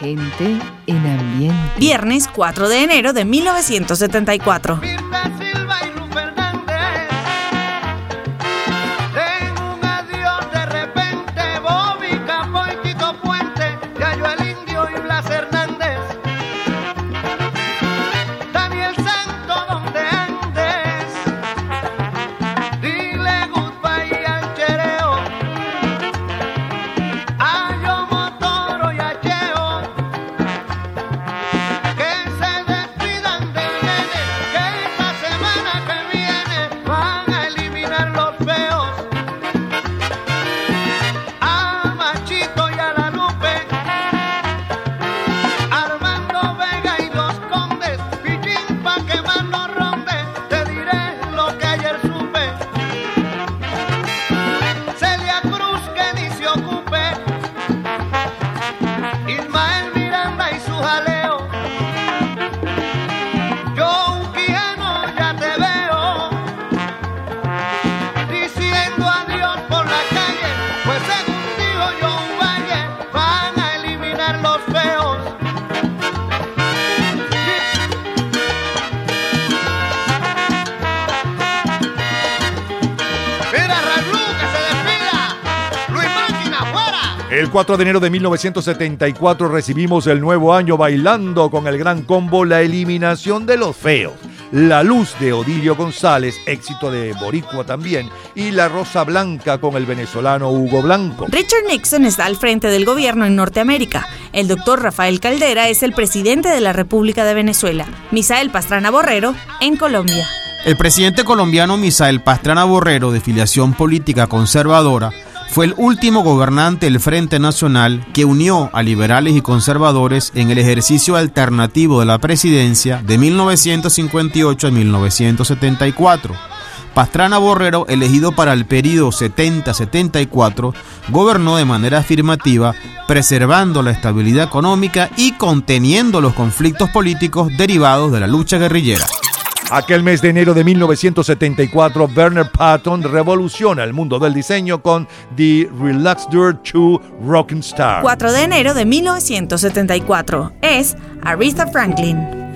Gente en ambiente. Viernes 4 de enero de 1974. 4 de enero de 1974 recibimos el nuevo año bailando con el gran combo La Eliminación de los Feos. La Luz de Odilio González, éxito de Boricua también, y La Rosa Blanca con el venezolano Hugo Blanco. Richard Nixon está al frente del gobierno en Norteamérica. El doctor Rafael Caldera es el presidente de la República de Venezuela. Misael Pastrana Borrero en Colombia. El presidente colombiano Misael Pastrana Borrero, de filiación política conservadora, fue el último gobernante del Frente Nacional que unió a liberales y conservadores en el ejercicio alternativo de la presidencia de 1958 a 1974. Pastrana Borrero, elegido para el periodo 70-74, gobernó de manera afirmativa, preservando la estabilidad económica y conteniendo los conflictos políticos derivados de la lucha guerrillera. Aquel mes de enero de 1974, Werner Patton revoluciona el mundo del diseño con The Relaxed 2 Rockin' Star. 4 de enero de 1974 es Aretha Franklin.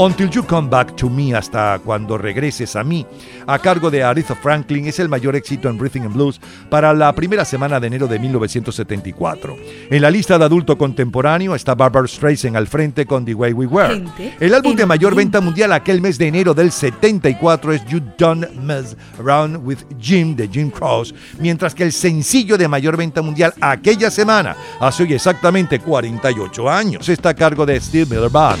Until You Come Back to Me, hasta cuando regreses a mí, a cargo de Aretha Franklin, es el mayor éxito en Rhythm and Blues para la primera semana de enero de 1974. En la lista de adulto contemporáneo está Barbara Streisand al frente con The Way We Were. El álbum de mayor venta mundial aquel mes de enero del 74 es You Don't Mess Around with Jim de Jim Cross, mientras que el sencillo de mayor venta mundial aquella semana, hace hoy exactamente 48 años, está a cargo de Steve Miller Band.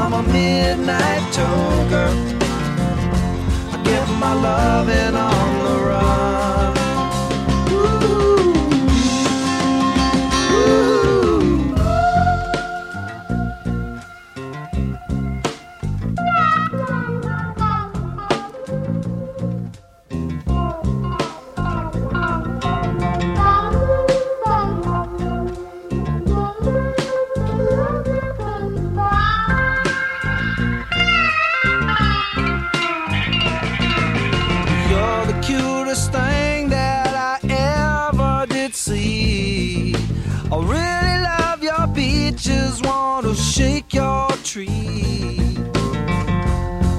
I'm a midnight toker. I get my loving on the run. Tree.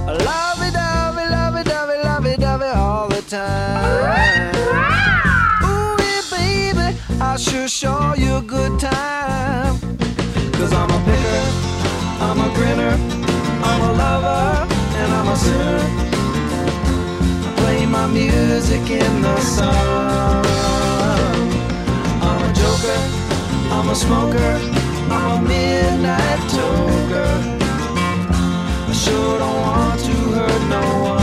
Lovey dovey, lovey dovey, lovey dovey all the time. Ooh, yeah, baby, I sure show you a good time. Cause I'm a picker, I'm a grinner, I'm a lover, and I'm a sinner. I play my music in the sun. I'm a joker, I'm a smoker, I'm a midnight I sure don't want to hurt no one.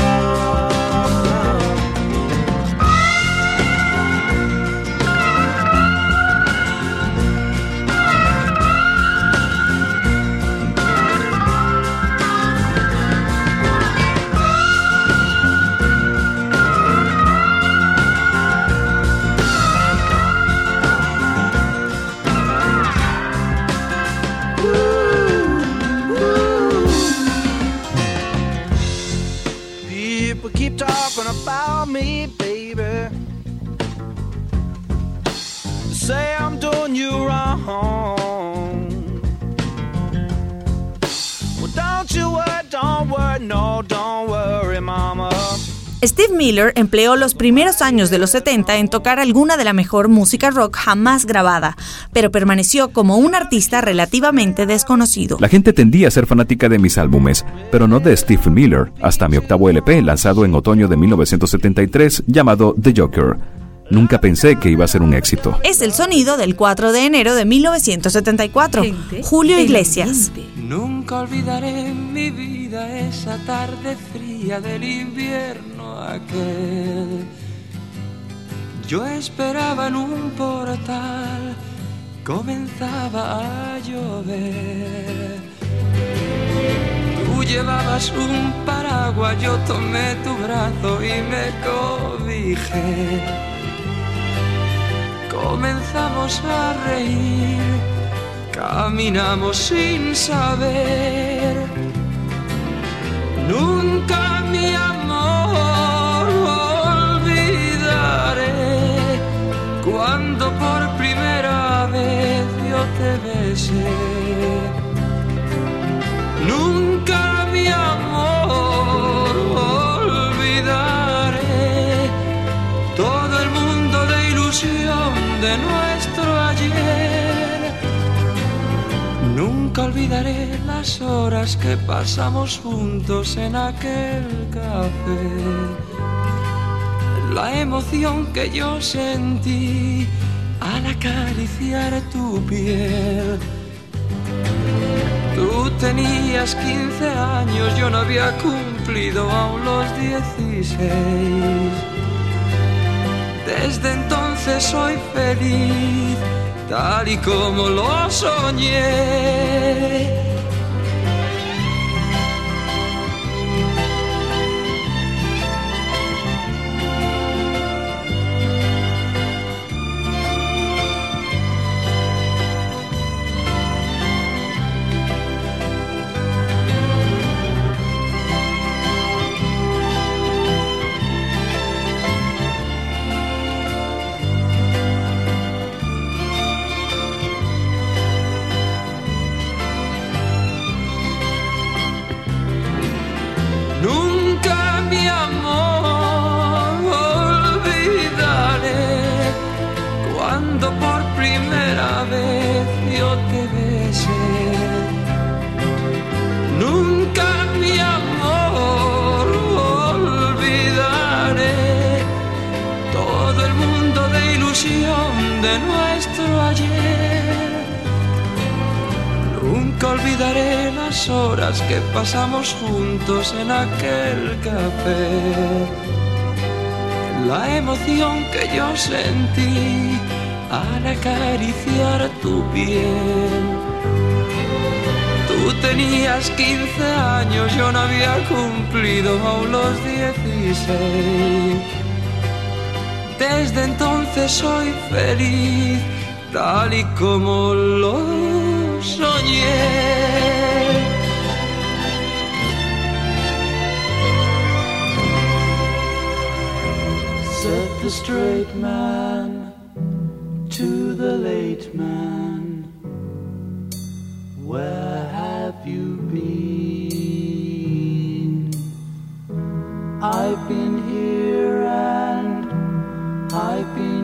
About me, Steve Miller empleó los primeros años de los 70 en tocar alguna de la mejor música rock jamás grabada, pero permaneció como un artista relativamente desconocido. La gente tendía a ser fanática de mis álbumes, pero no de Steve Miller, hasta mi octavo LP lanzado en otoño de 1973 llamado The Joker. Nunca pensé que iba a ser un éxito. Es el sonido del 4 de enero de 1974. Julio Iglesias. Nunca olvidaré en mi vida esa tarde fría del invierno aquel. Yo esperaba en un portal, comenzaba a llover. Tú llevabas un paraguas, yo tomé tu brazo y me cobijé. Comenzamos a reír, caminamos sin saber. Nunca mi amor olvidaré cuando por primera vez yo te besé. Nunca mi amor de nuestro ayer. Nunca olvidaré las horas que pasamos juntos en aquel café. La emoción que yo sentí al acariciar tu piel. Tú tenías 15 años, yo no había cumplido aún los 16. Desde entonces soy feliz, tal y como lo soñé. Que yo sentí al acariciar tu piel. Tú tenías 15 años, yo no había cumplido aún los 16. Desde entonces soy feliz, tal y como lo soñé. The straight man to the late man, Where have you been? I've been here and I've been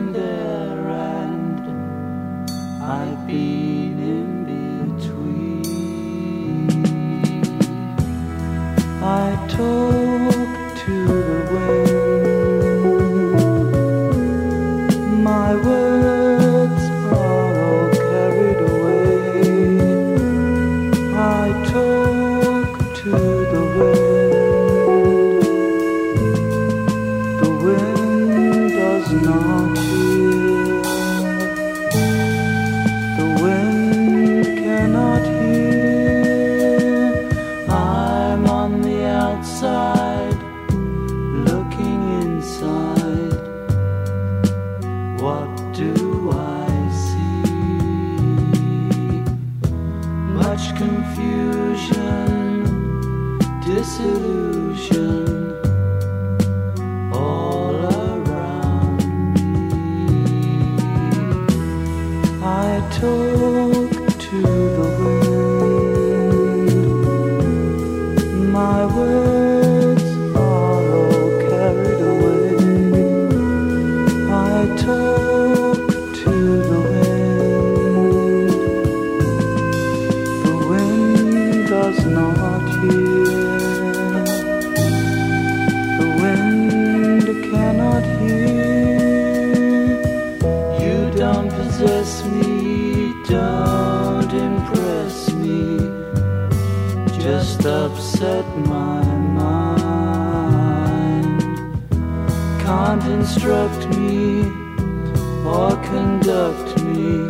conduct me.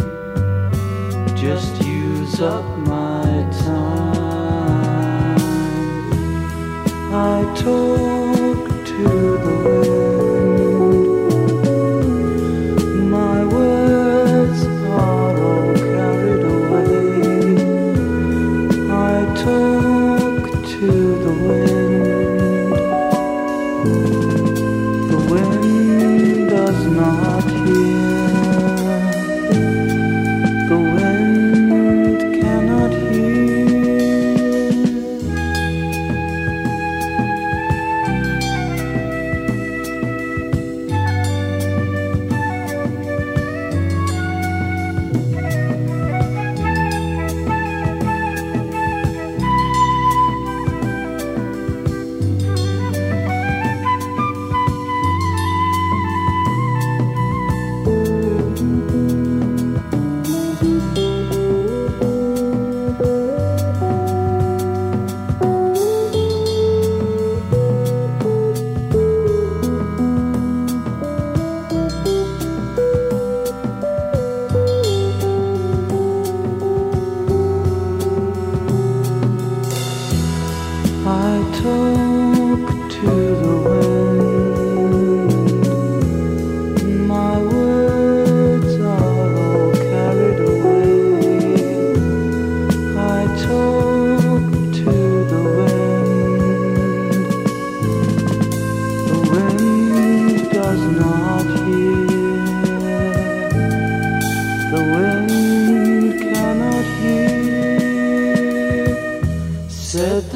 Just use up my time. I talk to the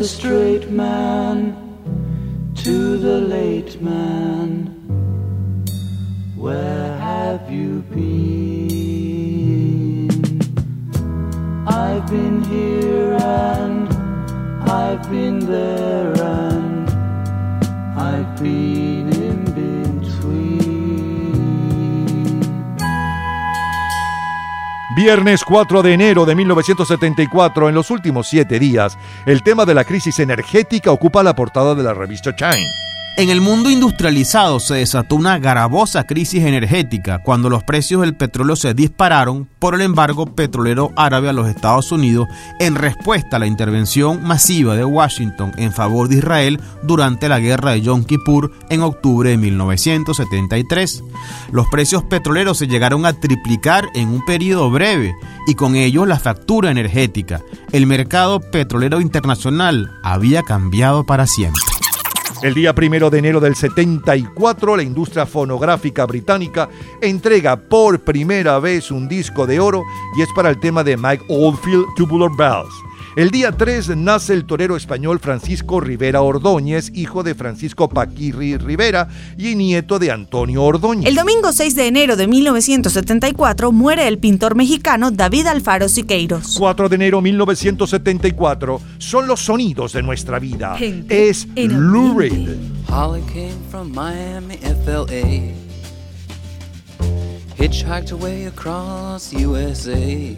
straight man to the late man. Where have you been? I've been here and I've been there and I've been Viernes 4 de enero de 1974, en los últimos siete días, el tema de la crisis energética ocupa la portada de la revista Time. En el mundo industrializado se desató una gravosa crisis energética cuando los precios del petróleo se dispararon por el embargo petrolero árabe a los Estados Unidos en respuesta a la intervención masiva de Washington en favor de Israel durante la guerra de Yom Kippur en octubre de 1973. Los precios petroleros se llegaron a triplicar en un periodo breve y con ello la factura energética. El mercado petrolero internacional había cambiado para siempre. El día primero de enero del 74, la industria fonográfica británica entrega por primera vez un disco de oro y es para el tema de Mike Oldfield, Tubular Bells. El día 3 nace el torero español Francisco Rivera Ordóñez, hijo de Francisco Paquirri Rivera y nieto de Antonio Ordóñez. El domingo 6 de enero de 1974 muere el pintor mexicano David Alfaro Siqueiros. 4 de enero 1974 son los sonidos de nuestra vida. Gente es en Lou. Reed. Holly came from Miami, FLA. Hitchhiked her way across USA.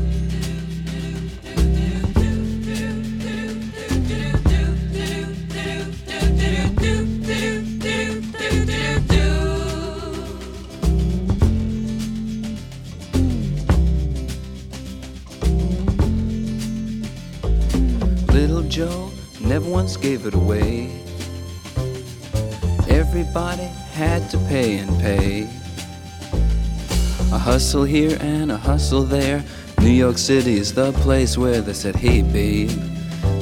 hustle here and a hustle there. New York City is the place where they said, Hey, babe,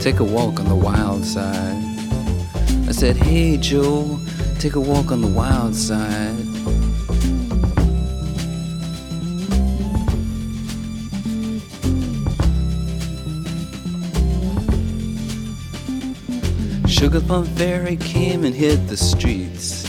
take a walk on the wild side. I said, Hey, Joe, take a walk on the wild side. Sugar Plum Fairy came and hit the streets,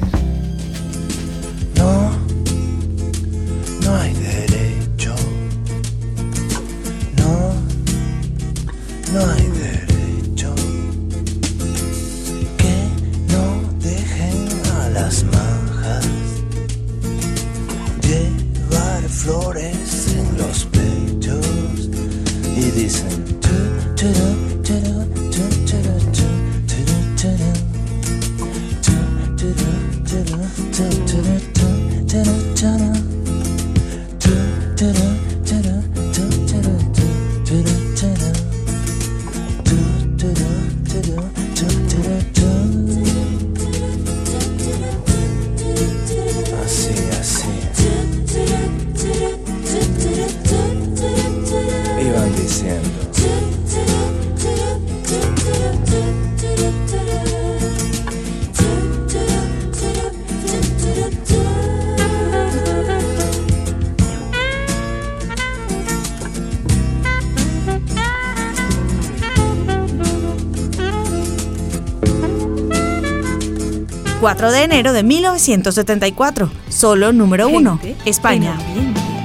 4 de enero de 1974, solo número 1, Gente España.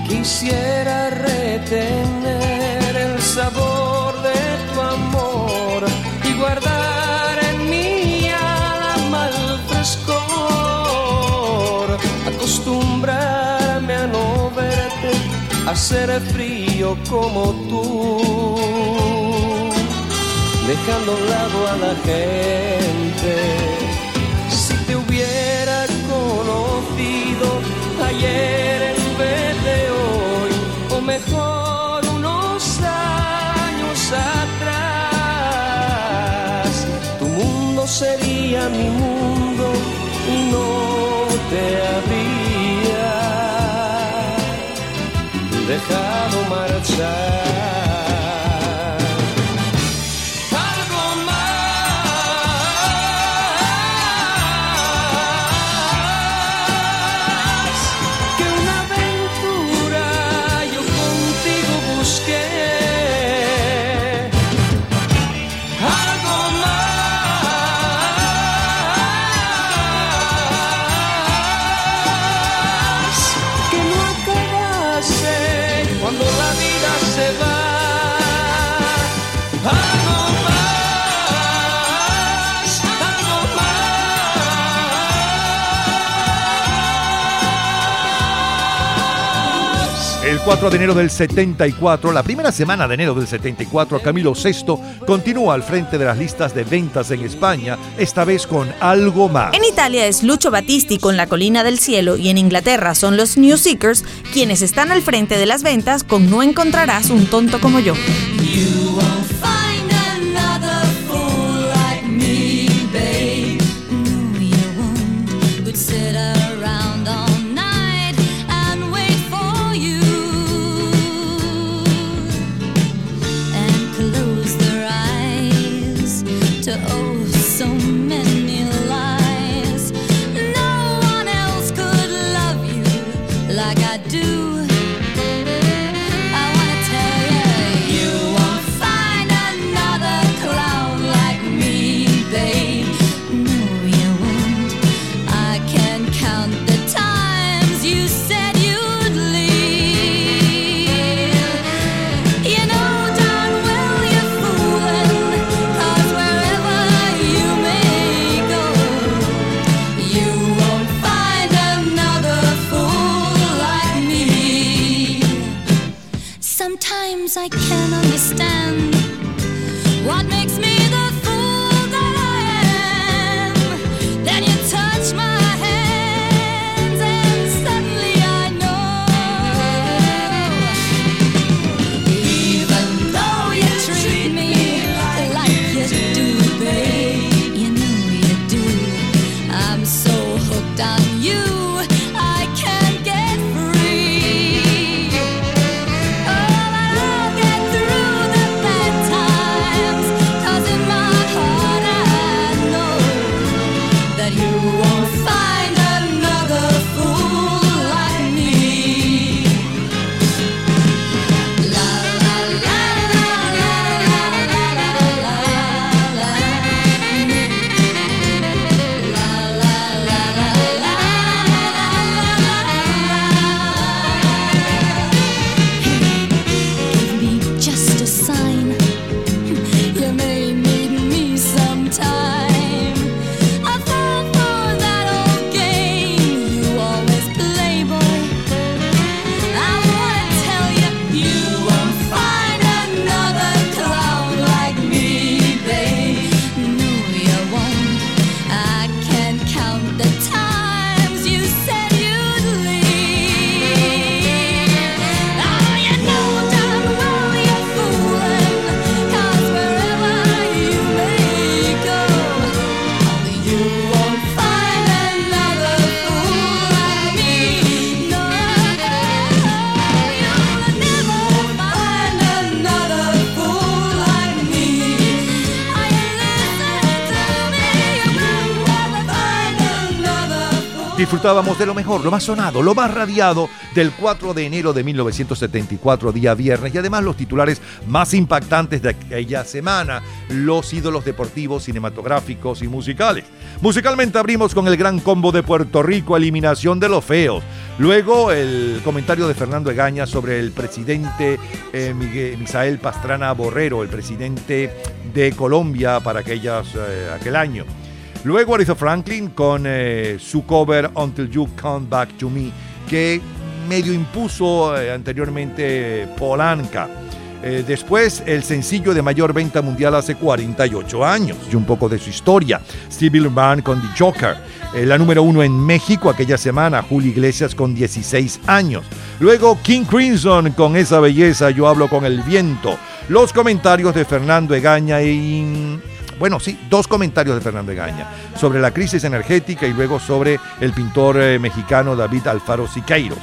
Quisiera retener el sabor de tu amor y guardar en mi alma el frescor. Acostumbrarme a no verte, a ser frío como tú. Dejando a un lado a la gente. Ayer en vez de hoy, o mejor unos años atrás, tu mundo sería mi mundo y no te habría dejado marchar. 4 de enero del 74, la primera semana de enero del 74, Camilo VI continúa al frente de las listas de ventas en España, esta vez con algo más. En Italia es Lucho Battisti con La Colina del Cielo y en Inglaterra son los New Seekers quienes están al frente de las ventas con No encontrarás un tonto como yo. De lo mejor, lo más sonado, lo más radiado del 4 de enero de 1974, día viernes, y además los titulares más impactantes de aquella semana, los ídolos deportivos, cinematográficos y musicales. Musicalmente abrimos con el gran combo de Puerto Rico, eliminación de los feos. Luego el comentario de Fernando Egaña sobre el presidente eh, Miguel- Misael Pastrana Borrero, el presidente de Colombia para aquellas, eh, aquel año. Luego Aretha Franklin con eh, su cover Until You Come Back to Me, que medio impuso eh, anteriormente Polanca. Eh, después el sencillo de mayor venta mundial hace 48 años y un poco de su historia. Stevie Ray con The Joker. La número uno en México aquella semana, Julio Iglesias con 16 años. Luego King Crimson con esa belleza, yo hablo con el viento. Los comentarios de Fernando Egaña y bueno, sí, dos comentarios de Fernando Egaña sobre la crisis energética y luego sobre el pintor eh, mexicano David Alfaro Siqueiros.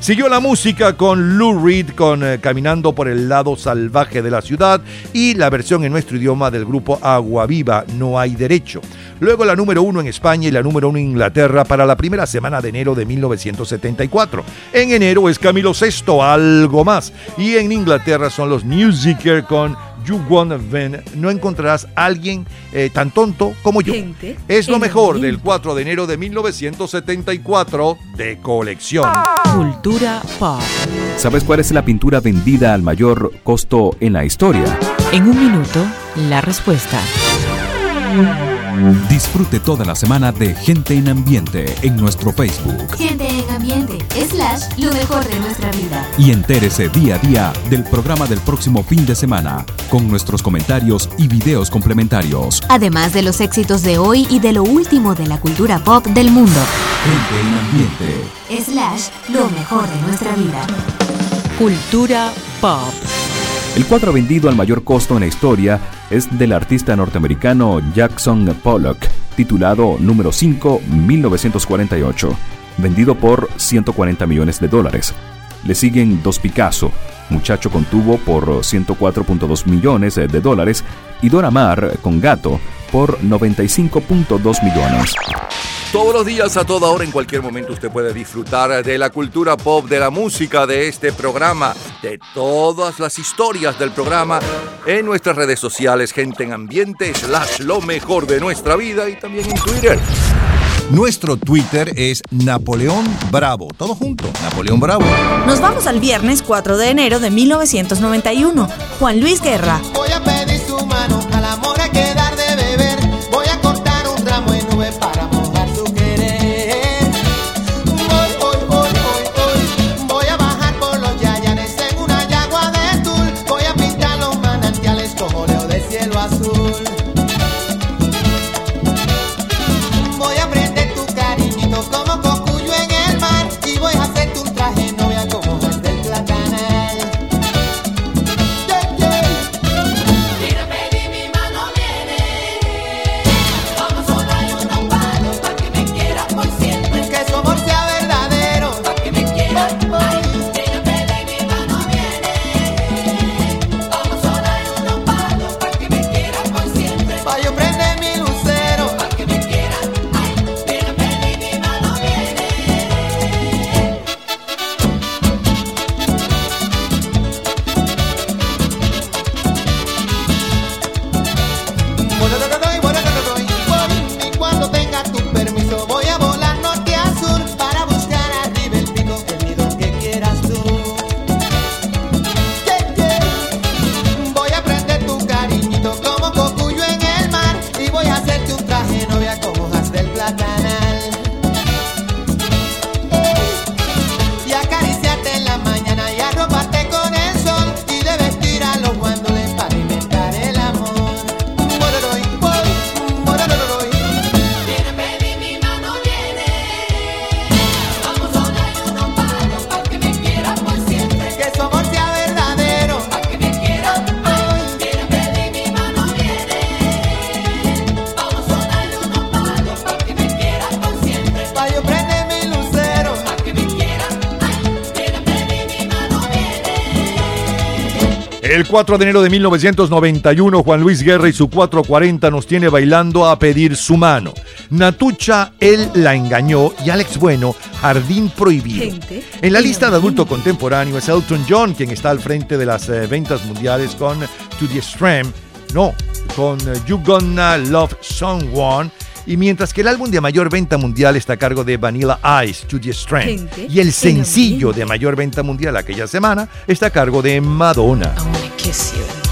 Siguió la música con Lou Reed con eh, Caminando por el lado salvaje de la ciudad y la versión en nuestro idioma del grupo Agua Viva, No hay derecho. Luego la número uno en España y la número uno en Inglaterra para la primera semana de enero de 1974. En enero es Camilo VI, algo más. Y en Inglaterra son los Seeker con You Wanna Win. No encontrarás a alguien eh, tan tonto como yo. Gente Es lo mejor el del 4 de enero de 1974 de colección. Cultura pop. ¿Sabes cuál es la pintura vendida al mayor costo en la historia? En un minuto, la respuesta. Disfrute toda la semana de Gente en Ambiente en nuestro Facebook Gente en ambiente, slash, lo mejor de nuestra vida. y entérese día a día del programa del próximo fin de semana con nuestros comentarios y videos complementarios. Además de los éxitos de hoy y de lo último de la cultura pop del mundo. Gente en Ambiente. Slash, lo mejor de nuestra vida. Cultura pop. El cuadro vendido al mayor costo en la historia es del artista norteamericano Jackson Pollock, titulado Número 5, 1948, vendido por 140 millones de dólares. Le siguen Dos Picasso, Muchacho con tubo por 104.2 millones de dólares, y Dora Maar con Gato por 95.2 millones. Todos los días, a toda hora, en cualquier momento, usted puede disfrutar de la cultura pop, de la música, de este programa, de todas las historias del programa en nuestras redes sociales, gente en ambiente, slash lo mejor de nuestra vida y también en Twitter. Nuestro Twitter es Napoleón Bravo. Todo junto, Napoleón Bravo. Nos vamos al viernes 4 de enero de 1991. Juan Luis Guerra. Voy a pedir su mano, al amor 4 de enero de 1991, Juan Luis Guerra y su 440 nos tiene bailando a pedir su mano. Natucha, él la engañó y Alex Bueno, Jardín Prohibido. Gente En la lista de adulto contemporáneo es Elton John, quien está al frente de las eh, ventas mundiales con To the Extreme, no, con eh, You Gonna Love Someone. Y mientras que el álbum de mayor venta mundial está a cargo de Vanilla Ice, To the. Gente Y el en sencillo de mayor venta mundial aquella semana está a cargo de Madonna. I wanna kiss you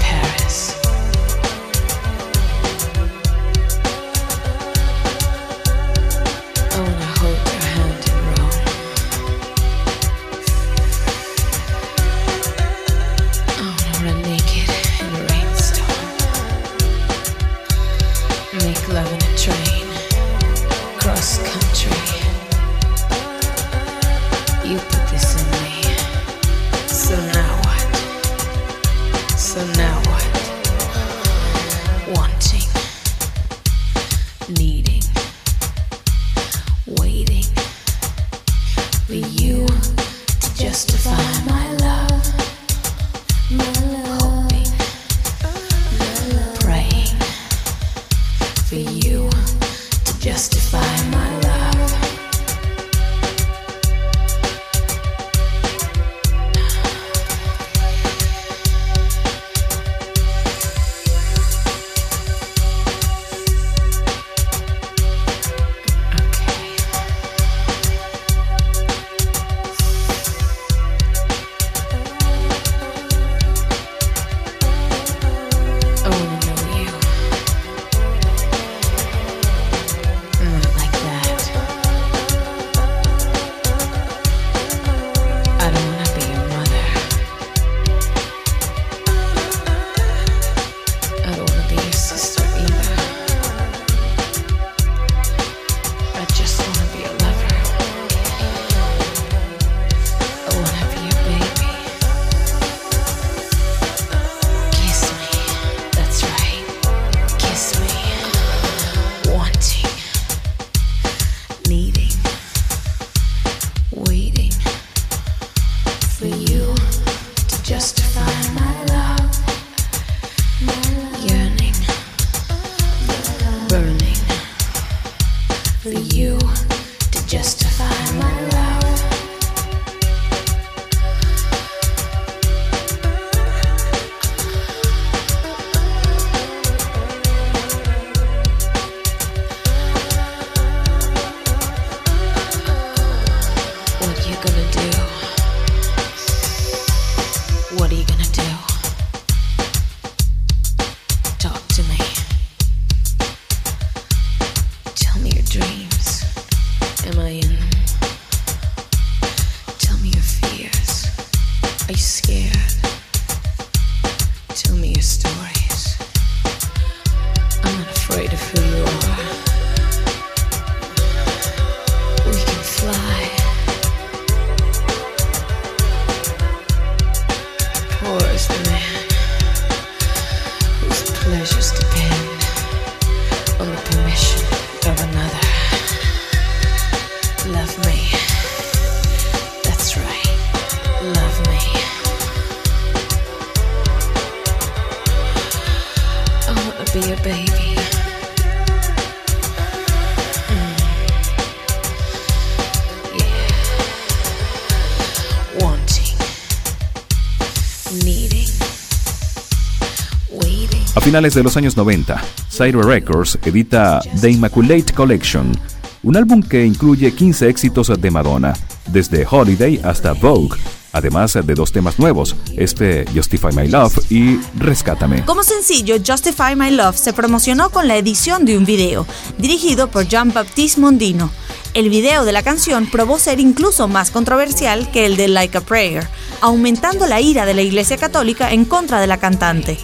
finales de los años 90, Cyro Records edita The Immaculate Collection, un álbum que incluye 15 éxitos de Madonna, desde Holiday hasta Vogue, además de dos temas nuevos, este Justify My Love y Rescátame. Como sencillo, Justify My Love se promocionó con la edición de un video, dirigido por Jean-Baptiste Mondino. El video de la canción probó ser incluso más controversial que el de Like a Prayer, aumentando la ira de la Iglesia Católica en contra de la cantante.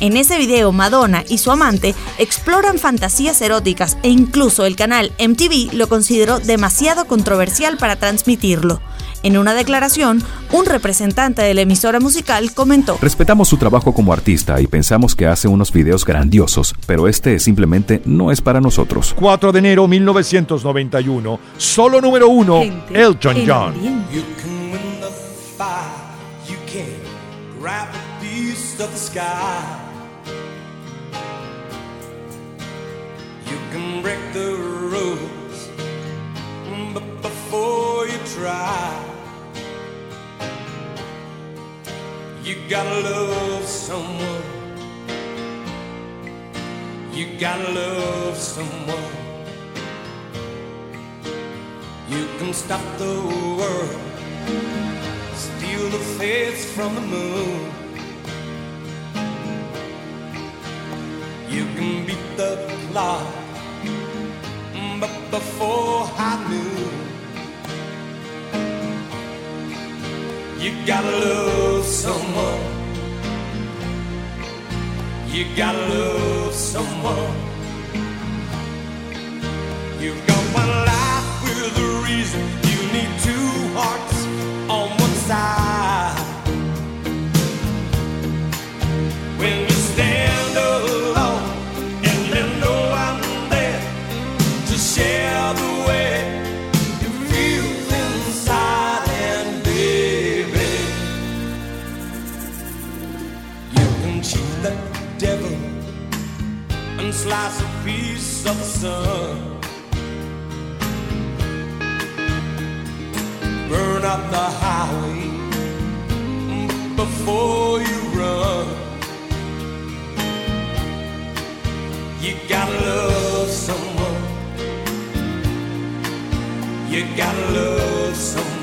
En ese video, Madonna y su amante exploran fantasías eróticas e incluso el canal MTV lo consideró demasiado controversial para transmitirlo. En una declaración, un representante de la emisora musical comentó, Respetamos su trabajo como artista y pensamos que hace unos videos grandiosos, pero este simplemente no es para nosotros. 4 de enero 1991, solo número uno, Elton John. Try, you gotta love someone. You gotta love someone. You can stop the world, steal the face from the moon. You can beat the clock, but before high noon, you gotta love someone. You gotta love someone. You've got one life with a reason. You need two hearts burn up the highway before you run. You gotta love someone. You gotta love someone.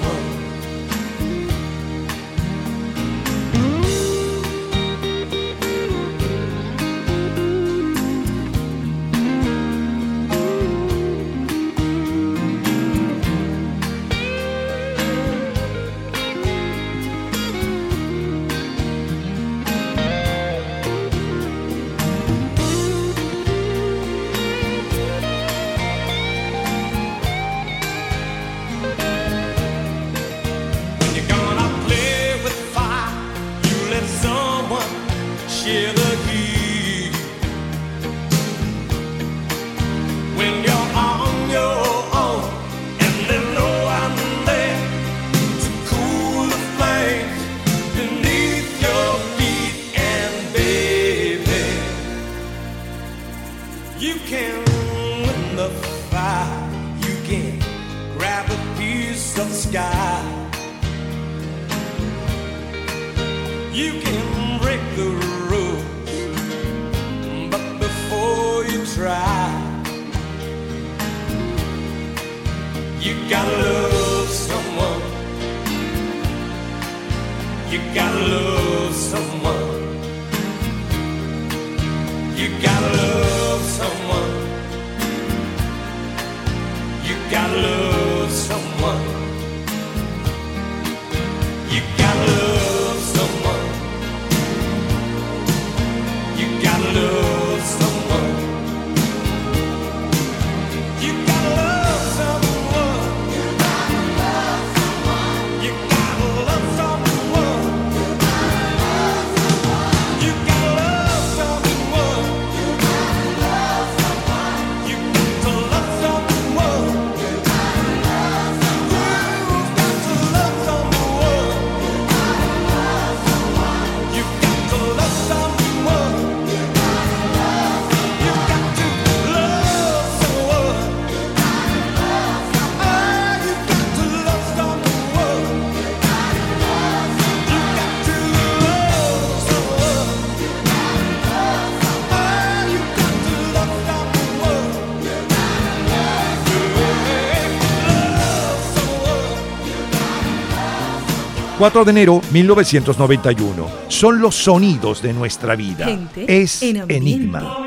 4 de enero 1991. Son los sonidos de nuestra vida. Gente es en. Enigma.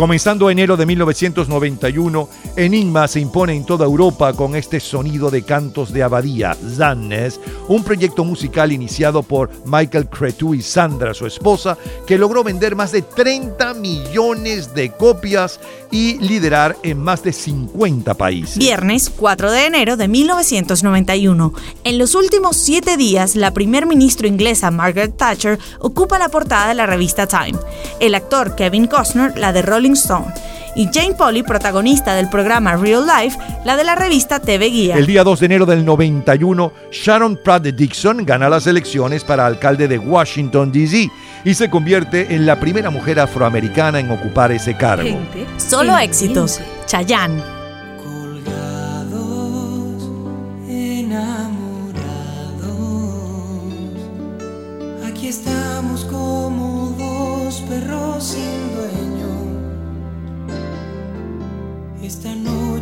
Comenzando enero de 1991, Enigma se impone en toda Europa con este sonido de cantos de abadía, Zannes, un proyecto musical iniciado por Michael Cretu y Sandra, su esposa, que logró vender más de 30 millones de copias y liderar en más de 50 países. Viernes 4 de enero de 1991. En los últimos siete días, la primer ministro inglesa Margaret Thatcher ocupa la portada de la revista Time. El actor Kevin Costner la de Rolling Stone. Y Jane Polly, protagonista del programa Real Life, la de la revista TV Guía. El día 2 de enero del 91, Sharon Pratt Dixon gana las elecciones para alcalde de Washington, D.C. y se convierte en la primera mujer afroamericana en ocupar ese cargo. Solo éxitos. Chayanne.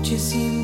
Noche es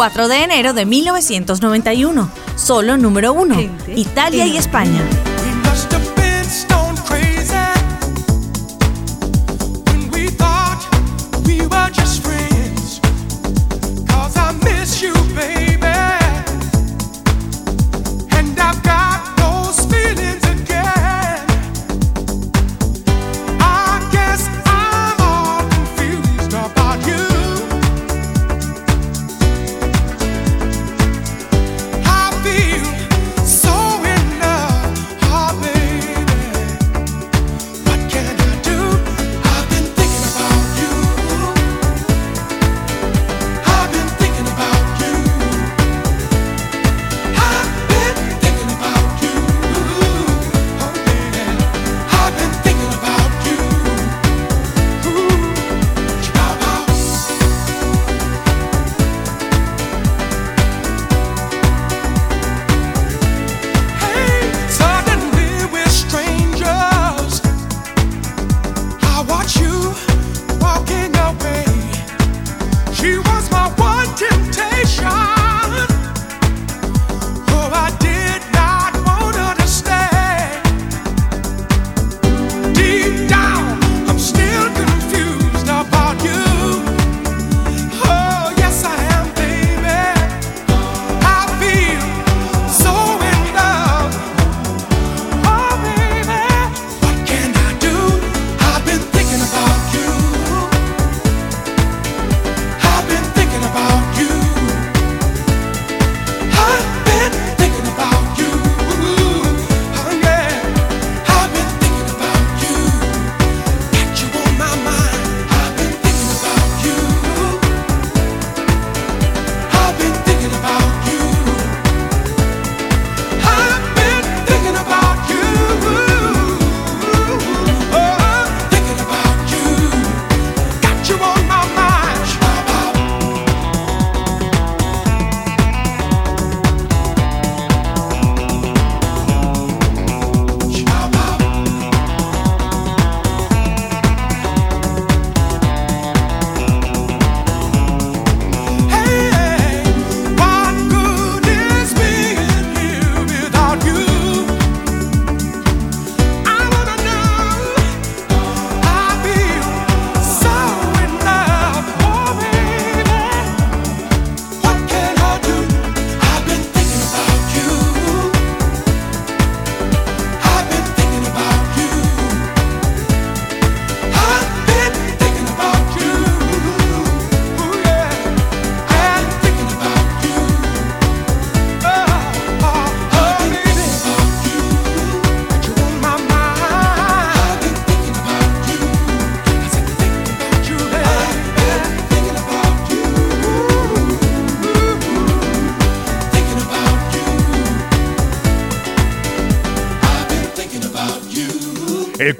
4 de enero de 1991. Solo número 1. Italia y España.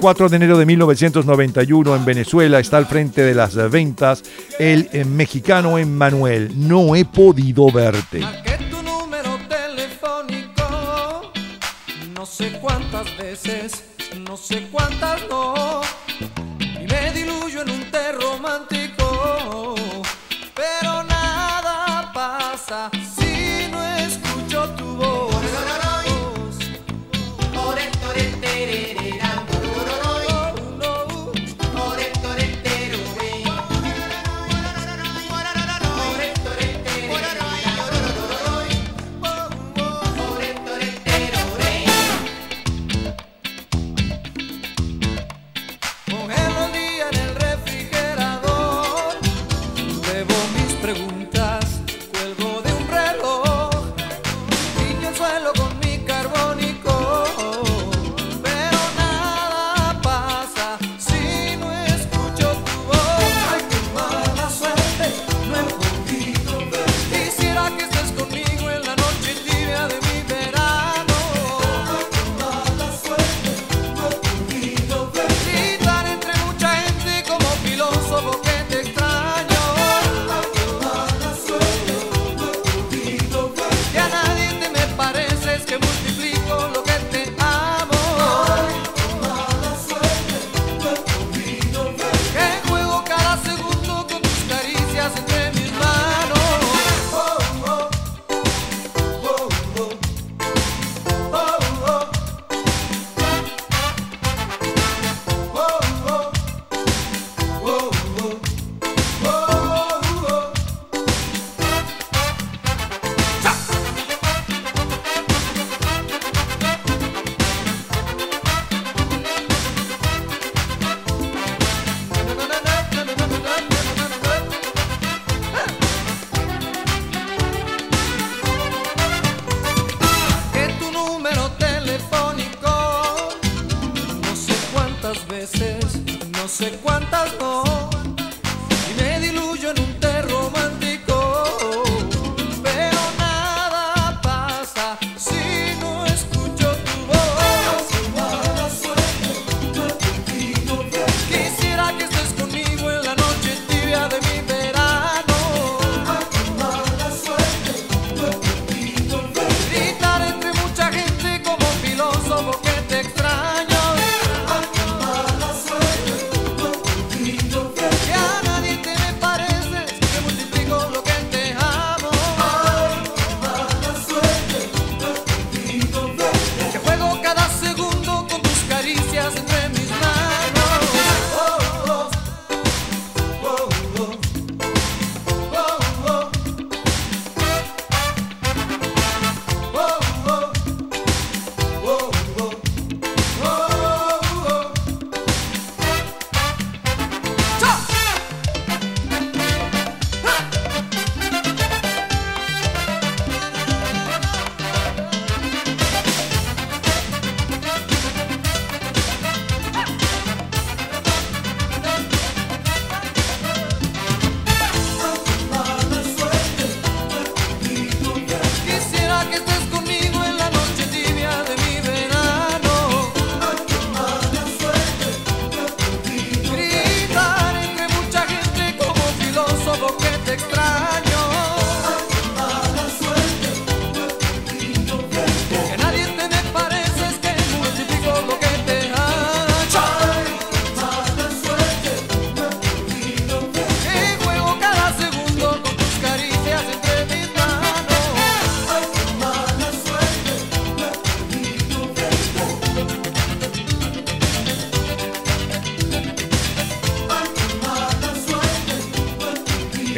4 de enero de 1991 en Venezuela está al frente de las ventas el eh, mexicano Emmanuel. No he podido verte. tu número telefónico, no sé cuántas veces, no sé cuántas no. no sé cuántas horas.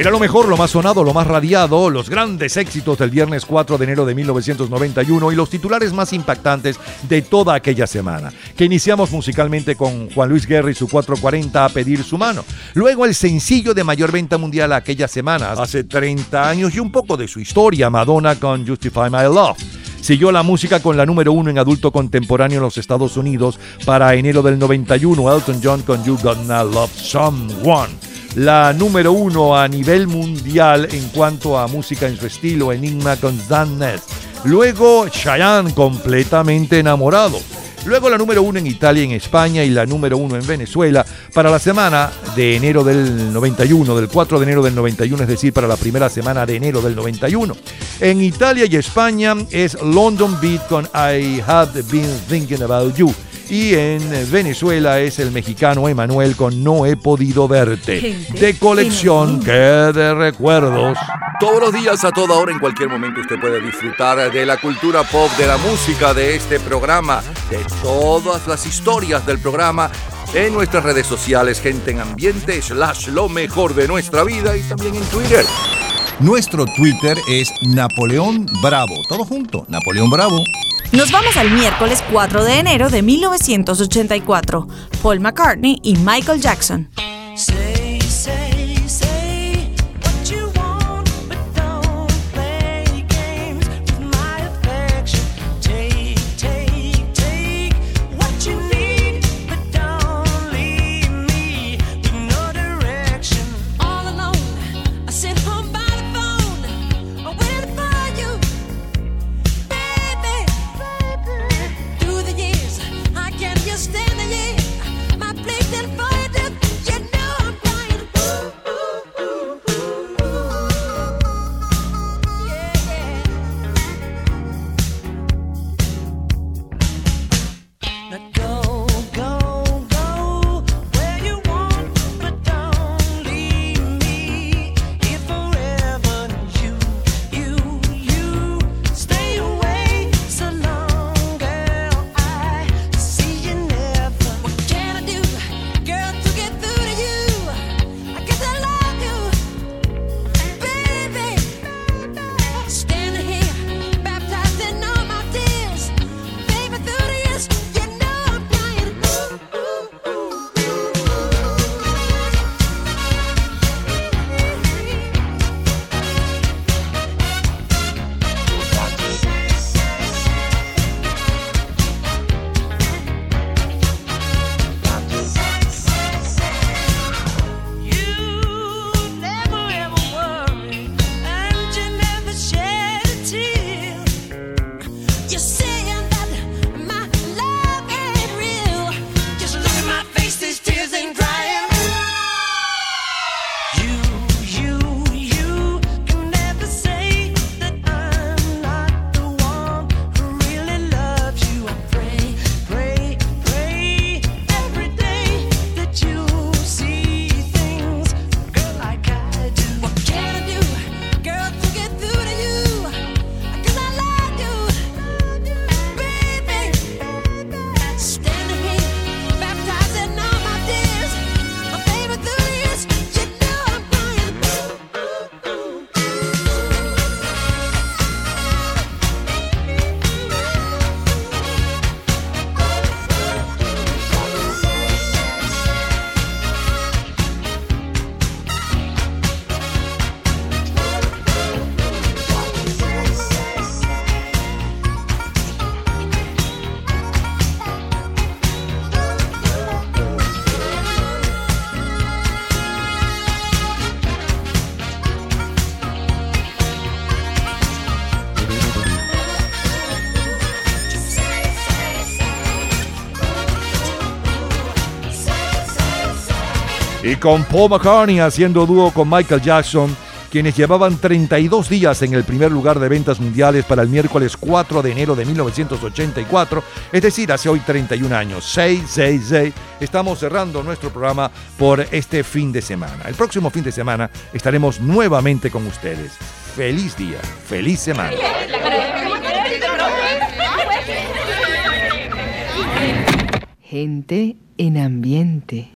Era lo mejor, lo más sonado, lo más radiado, los grandes éxitos del viernes 4 de enero de 1991 y los titulares más impactantes de toda aquella semana. Que iniciamos musicalmente con Juan Luis Guerra y su 440 a pedir su mano. Luego el sencillo de mayor venta mundial aquella semana, hace 30 años y un poco de su historia, Madonna con Justify My Love. Siguió la música con la número uno en adulto contemporáneo en los Estados Unidos para enero del 91, Elton John con You Gonna Love Someone. La número uno a nivel mundial en cuanto a música en su estilo, Enigma con Zanet. Luego Cheyenne, completamente enamorado. Luego la número uno en Italia y en España y la número uno en Venezuela para la semana de enero del 91, del 4 de enero del 91, es decir, para la primera semana de enero del 91. En Italia y España es London Beat con I Have Been Thinking About You. Y en Venezuela es el mexicano Emanuel con No he podido verte. Gente, De colección que de recuerdos. Todos los días, a toda hora, en cualquier momento, usted puede disfrutar de la cultura pop, de la música, de este programa, de todas las historias del programa en nuestras redes sociales, gente en ambiente, slash lo mejor de nuestra vida y también en Twitter. Nuestro Twitter es Napoleón Bravo. Todo junto, Napoleón Bravo. Nos vamos al miércoles 4 de enero de 1984. Paul McCartney y Michael Jackson. Say, con Paul McCartney haciendo dúo con Michael Jackson, quienes llevaban 32 días en el primer lugar de ventas mundiales para el miércoles 4 de enero de 1984, es decir, hace hoy 31 años. 666. Estamos cerrando nuestro programa por este fin de semana. El próximo fin de semana estaremos nuevamente con ustedes. Feliz día, feliz semana. Gente en ambiente.